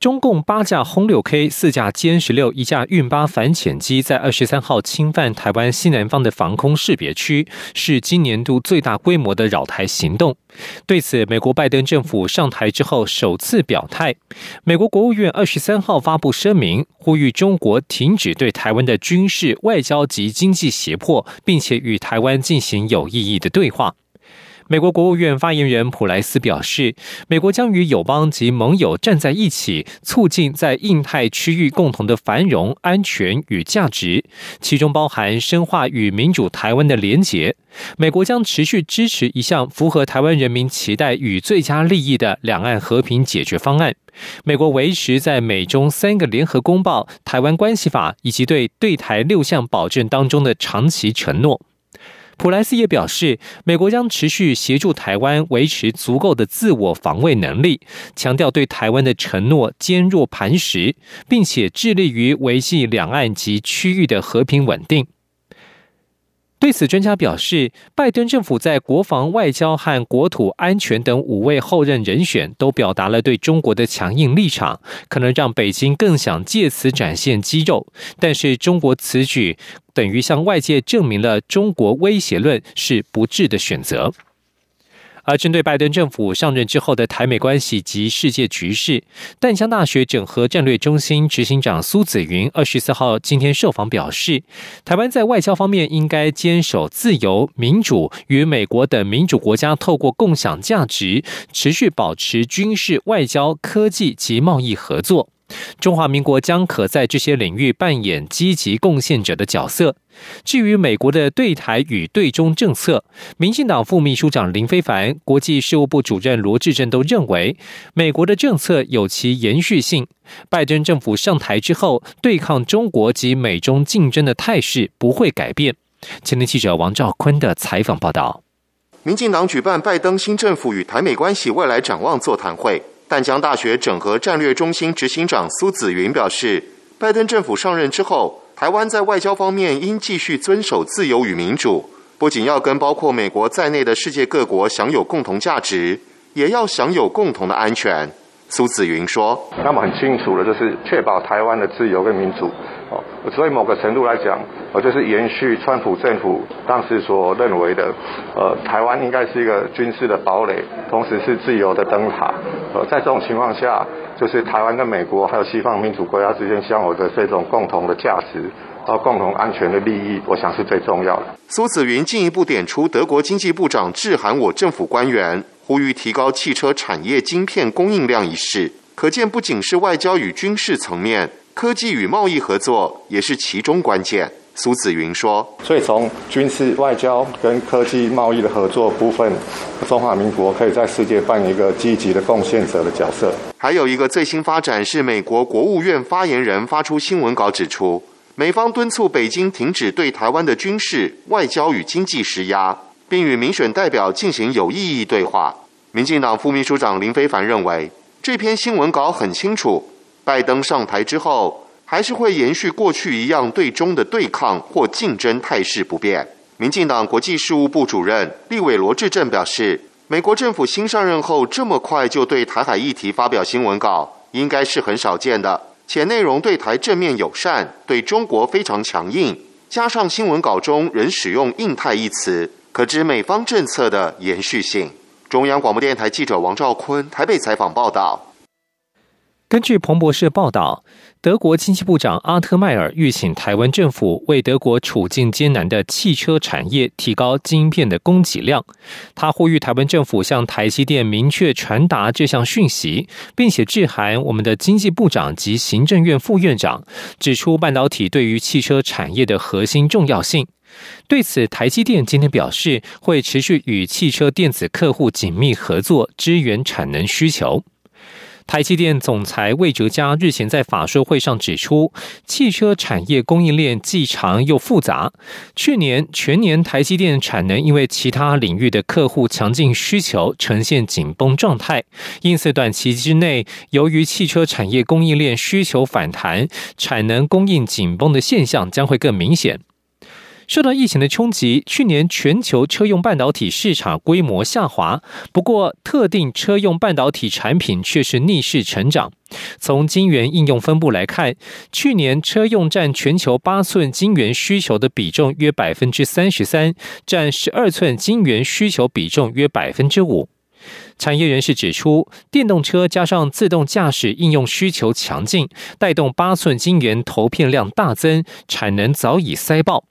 中共八架轰六 K、四架歼十六、一架运八反潜机在二十三号侵犯台湾西南方的防空识别区，是今年度最大规模的扰台行动。对此，美国拜登政府上台之后首次表态。美国国务院二十三号发布声明，呼吁中国停止对台湾的军事、外交及经济胁迫，并且与台湾进行有意义的对话。美国国务院发言人普莱斯表示，美国将与友邦及盟友站在一起，促进在印太区域共同的繁荣、安全与价值，其中包含深化与民主台湾的连结。美国将持续支持一项符合台湾人民期待与最佳利益的两岸和平解决方案。美国维持在美中三个联合公报、台湾关系法以及对对台六项保证当中的长期承诺。普莱斯也表示，美国将持续协助台湾维持足够的自我防卫能力，强调对台湾的承诺坚若磐石，并且致力于维系两岸及区域的和平稳定。对此，专家表示，拜登政府在国防、外交和国土安全等五位候任人选都表达了对中国的强硬立场，可能让北京更想借此展现肌肉。但是，中国此举等于向外界证明了中国威胁论是不智的选择。而针对拜登政府上任之后的台美关系及世界局势，淡江大学整合战略中心执行长苏子云二十四号今天受访表示，台湾在外交方面应该坚守自由民主，与美国等民主国家透过共享价值，持续保持军事、外交、科技及贸易合作。中华民国将可在这些领域扮演积极贡献者的角色。至于美国的对台与对中政策，民进党副秘书长林非凡、国际事务部主任罗志正都认为，美国的政策有其延续性。拜登政府上台之后，对抗中国及美中竞争的态势不会改变。前天记者王兆坤的采访报道。民进党举办拜登新政府与台美关系未来展望座谈会。淡江大学整合战略中心执行长苏子云表示，拜登政府上任之后，台湾在外交方面应继续遵守自由与民主，不仅要跟包括美国在内的世界各国享有共同价值，也要享有共同的安全。苏子云说：“那么很清楚的，就是确保台湾的自由跟民主。哦，所以某个程度来讲，呃，就是延续川普政府当时所认为的，呃，台湾应该是一个军事的堡垒，同时是自由的灯塔。呃，在这种情况下，就是台湾跟美国还有西方民主国家之间相有的这种共同的价值，和共同安全的利益，我想是最重要的。”苏子云进一步点出，德国经济部长致函我政府官员。呼吁提高汽车产业晶片供应量一事，可见不仅是外交与军事层面，科技与贸易合作也是其中关键。苏子云说：“所以从军事、外交跟科技贸易的合作部分，中华民国可以在世界扮演一个积极的贡献者的角色。还有一个最新发展是，美国国务院发言人发出新闻稿指出，美方敦促北京停止对台湾的军事、外交与经济施压。”并与民选代表进行有意义对话。民进党副秘书长林非凡认为，这篇新闻稿很清楚，拜登上台之后，还是会延续过去一样对中的对抗或竞争态势不变。民进党国际事务部主任立委罗志正表示，美国政府新上任后这么快就对台海议题发表新闻稿，应该是很少见的，且内容对台正面友善，对中国非常强硬，加上新闻稿中仍使用“印太”一词。可知美方政策的延续性。中央广播电台记者王兆坤台北采访报道。根据彭博社报道，德国经济部长阿特迈尔预请台湾政府为德国处境艰难的汽车产业提高晶片的供给量。他呼吁台湾政府向台积电明确传达这项讯息，并且致函我们的经济部长及行政院副院长，指出半导体对于汽车产业的核心重要性。对此，台积电今天表示，会持续与汽车电子客户紧密合作，支援产能需求。台积电总裁魏哲嘉日前在法说会上指出，汽车产业供应链既长又复杂。去年全年台积电产能因为其他领域的客户强劲需求呈现紧绷状态，因此短期之内，由于汽车产业供应链需求反弹，产能供应紧绷的现象将会更明显。受到疫情的冲击，去年全球车用半导体市场规模下滑。不过，特定车用半导体产品却是逆势成长。从晶圆应用分布来看，去年车用占全球八寸晶圆需求的比重约百分之三十三，占十二寸晶圆需求比重约百分之五。产业人士指出，电动车加上自动驾驶应用需求强劲，带动八寸晶圆投片量大增，产能早已塞爆。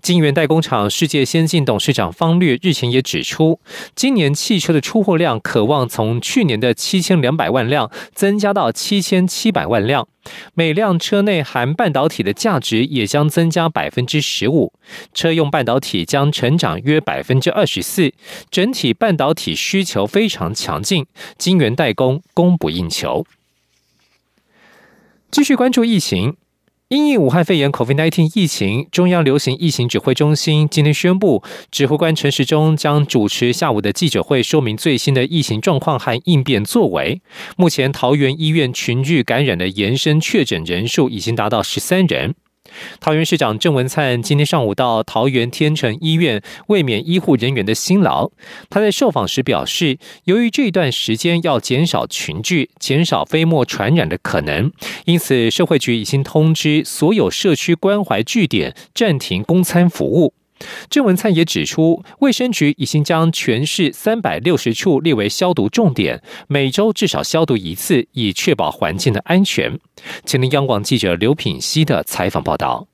晶圆代工厂世界先进董事长方略日前也指出，今年汽车的出货量可望从去年的七千两百万辆增加到七千七百万辆，每辆车内含半导体的价值也将增加百分之十五，车用半导体将成长约百分之二十四，整体半导体需求非常强劲，晶圆代工供不应求。继续关注疫情。因应武汉肺炎 （COVID-19） 疫情，中央流行疫情指挥中心今天宣布，指挥官陈时中将主持下午的记者会，说明最新的疫情状况和应变作为。目前，桃园医院群聚感染的延伸确诊人数已经达到十三人。桃园市长郑文灿今天上午到桃园天成医院慰勉医护人员的辛劳。他在受访时表示，由于这段时间要减少群聚，减少飞沫传染的可能，因此社会局已经通知所有社区关怀据点暂停供餐服务。郑文灿也指出，卫生局已经将全市三百六十处列为消毒重点，每周至少消毒一次，以确保环境的安全。请听央广记者刘品熙的采访报道。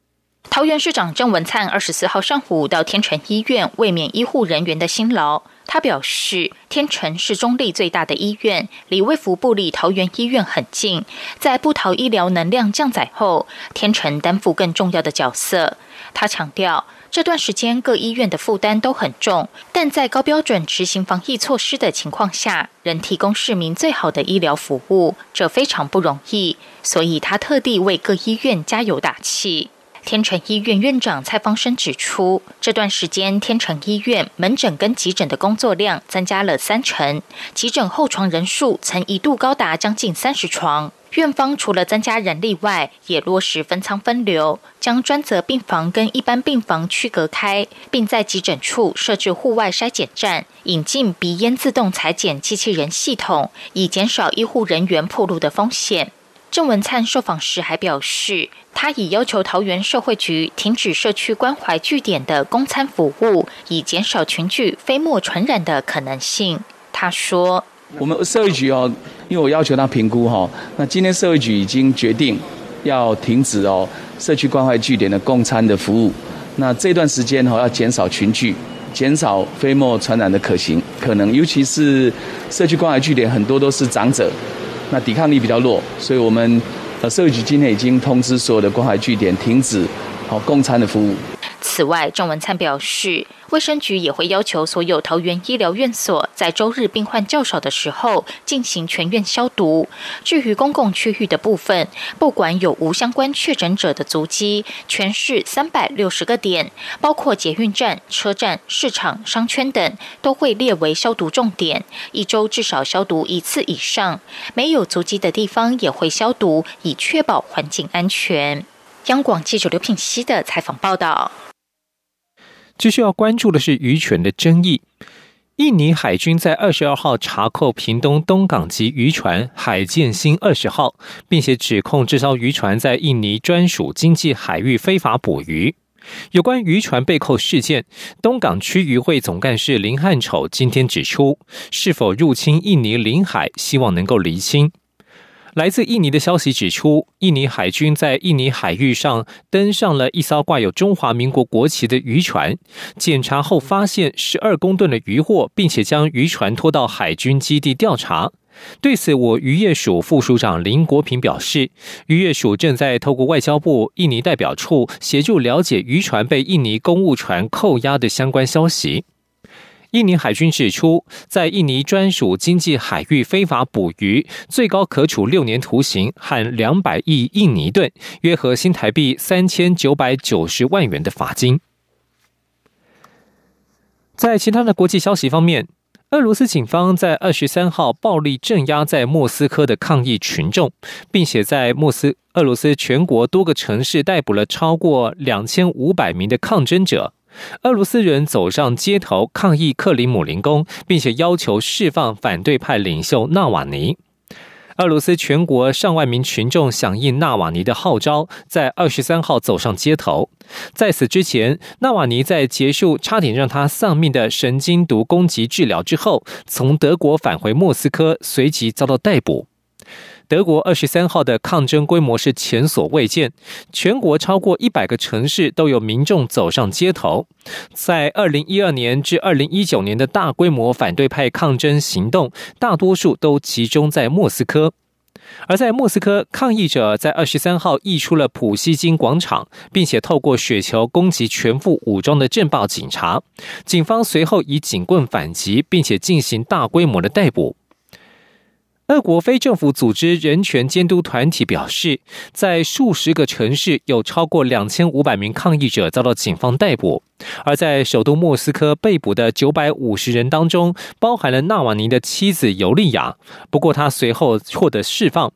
桃园市长郑文灿二十四号上午到天成医院慰勉医护人员的辛劳。他表示，天成是中立最大的医院，离卫福部里桃园医院很近。在布桃医疗能量降载后，天成担负更重要的角色。他强调。这段时间各医院的负担都很重，但在高标准执行防疫措施的情况下，仍提供市民最好的医疗服务，这非常不容易。所以他特地为各医院加油打气。天成医院院长蔡方生指出，这段时间天成医院门诊跟急诊的工作量增加了三成，急诊候床人数曾一度高达将近三十床。院方除了增加人力外，也落实分仓分流，将专责病房跟一般病房区隔开，并在急诊处设置户外筛检站，引进鼻咽自动裁剪机器人系统，以减少医护人员暴露的风险。郑文灿受访时还表示，他已要求桃园社会局停止社区关怀据点的供餐服务，以减少群聚飞沫传染的可能性。他说。我们社会局哦，因为我要求他评估哈，那今天社会局已经决定要停止哦社区关怀据点的供餐的服务。那这段时间哈要减少群聚，减少飞沫传染的可行可能，尤其是社区关怀据点很多都是长者，那抵抗力比较弱，所以我们呃社会局今天已经通知所有的关怀据点停止好供餐的服务。此外，郑文灿表示，卫生局也会要求所有桃园医疗院所，在周日病患较少的时候进行全院消毒。至于公共区域的部分，不管有无相关确诊者的足迹，全市三百六十个点，包括捷运站、车站、市场、商圈等，都会列为消毒重点，一周至少消毒一次以上。没有足迹的地方也会消毒，以确保环境安全。央广记者刘品熙的采访报道。继续要关注的是渔权的争议。印尼海军在二十二号查扣屏东东港籍渔船“海建新二十号”，并且指控这艘渔船在印尼专属经济海域非法捕鱼。有关渔船被扣事件，东港区渔会总干事林汉丑今天指出，是否入侵印尼领海，希望能够厘清。来自印尼的消息指出，印尼海军在印尼海域上登上了一艘挂有中华民国国旗的渔船，检查后发现十二公吨的渔获，并且将渔船拖到海军基地调查。对此，我渔业署副署长林国平表示，渔业署正在透过外交部印尼代表处协助了解渔船被印尼公务船扣押的相关消息。印尼海军指出，在印尼专属经济海域非法捕鱼，最高可处六年徒刑和两百亿印尼盾（约合新台币三千九百九十万元）的罚金。在其他的国际消息方面，俄罗斯警方在二十三号暴力镇压在莫斯科的抗议群众，并且在莫斯俄罗斯全国多个城市逮捕了超过两千五百名的抗争者。俄罗斯人走上街头抗议克里姆林宫，并且要求释放反对派领袖纳瓦尼。俄罗斯全国上万名群众响应纳瓦尼的号召，在二十三号走上街头。在此之前，纳瓦尼在结束差点让他丧命的神经毒攻击治疗之后，从德国返回莫斯科，随即遭到逮捕。德国二十三号的抗争规模是前所未见，全国超过一百个城市都有民众走上街头。在二零一二年至二零一九年的大规模反对派抗争行动，大多数都集中在莫斯科。而在莫斯科，抗议者在二十三号溢出了普希金广场，并且透过雪球攻击全副武装的镇暴警察。警方随后以警棍反击，并且进行大规模的逮捕。俄国非政府组织人权监督团体表示，在数十个城市有超过两千五百名抗议者遭到警方逮捕，而在首都莫斯科被捕的九百五十人当中，包含了纳瓦尼的妻子尤利娅。不过，他随后获得释放。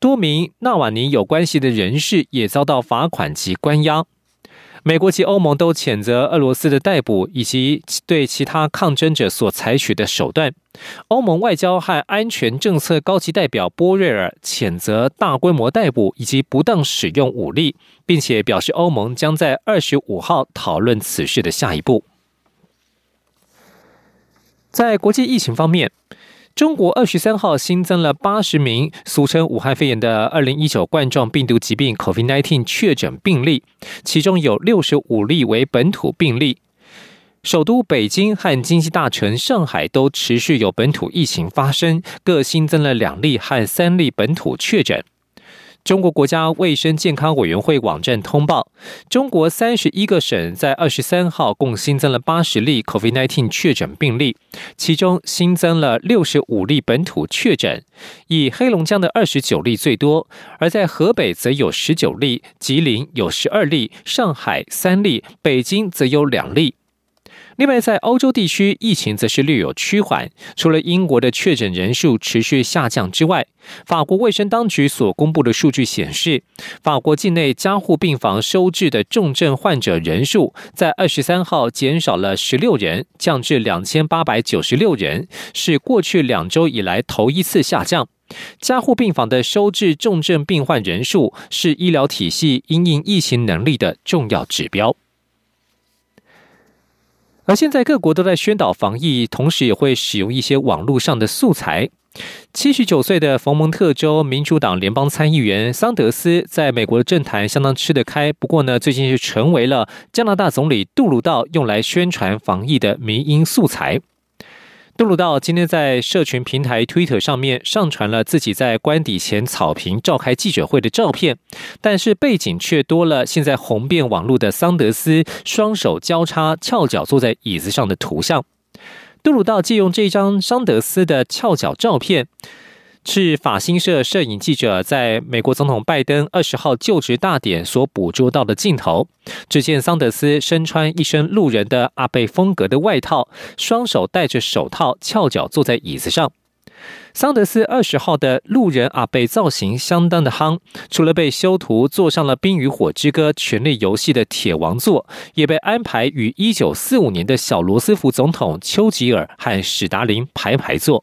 多名纳瓦尼有关系的人士也遭到罚款及关押。美国及欧盟都谴责俄罗斯的逮捕以及对其他抗争者所采取的手段。欧盟外交和安全政策高级代表波瑞尔谴责大规模逮捕以及不当使用武力，并且表示欧盟将在二十五号讨论此事的下一步。在国际疫情方面。中国二十三号新增了八十名俗称武汉肺炎的二零一九冠状病毒疾病 （COVID-19） 确诊病例，其中有六十五例为本土病例。首都北京和经济大城上海都持续有本土疫情发生，各新增了两例和三例本土确诊。中国国家卫生健康委员会网站通报，中国三十一个省在二十三号共新增了八十例 COVID-19 确诊病例，其中新增了六十五例本土确诊，以黑龙江的二十九例最多，而在河北则有十九例，吉林有十二例，上海三例，北京则有两例。另外，在欧洲地区，疫情则是略有趋缓。除了英国的确诊人数持续下降之外，法国卫生当局所公布的数据显示，法国境内加护病房收治的重症患者人数在二十三号减少了十六人，降至两千八百九十六人，是过去两周以来头一次下降。加护病房的收治重症病患人数是医疗体系因应疫情能力的重要指标。而现在各国都在宣导防疫，同时也会使用一些网络上的素材。七十九岁的佛蒙特州民主党联邦参议员桑德斯在美国的政坛相当吃得开，不过呢，最近就成为了加拿大总理杜鲁道用来宣传防疫的民音素材。杜鲁道今天在社群平台 Twitter 上面上传了自己在官邸前草坪召开记者会的照片，但是背景却多了现在红遍网络的桑德斯双手交叉翘脚坐在椅子上的图像。杜鲁道借用这张桑德斯的翘脚照片。是法新社摄影记者在美国总统拜登二十号就职大典所捕捉到的镜头。只见桑德斯身穿一身路人的阿贝风格的外套，双手戴着手套，翘脚坐在椅子上。桑德斯二十号的路人阿贝造型相当的夯，除了被修图坐上了《冰与火之歌》权力游戏的铁王座，也被安排与一九四五年的小罗斯福总统丘吉尔和史达林排排坐。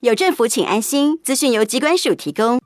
有政府，请安心。资讯由机关署提供。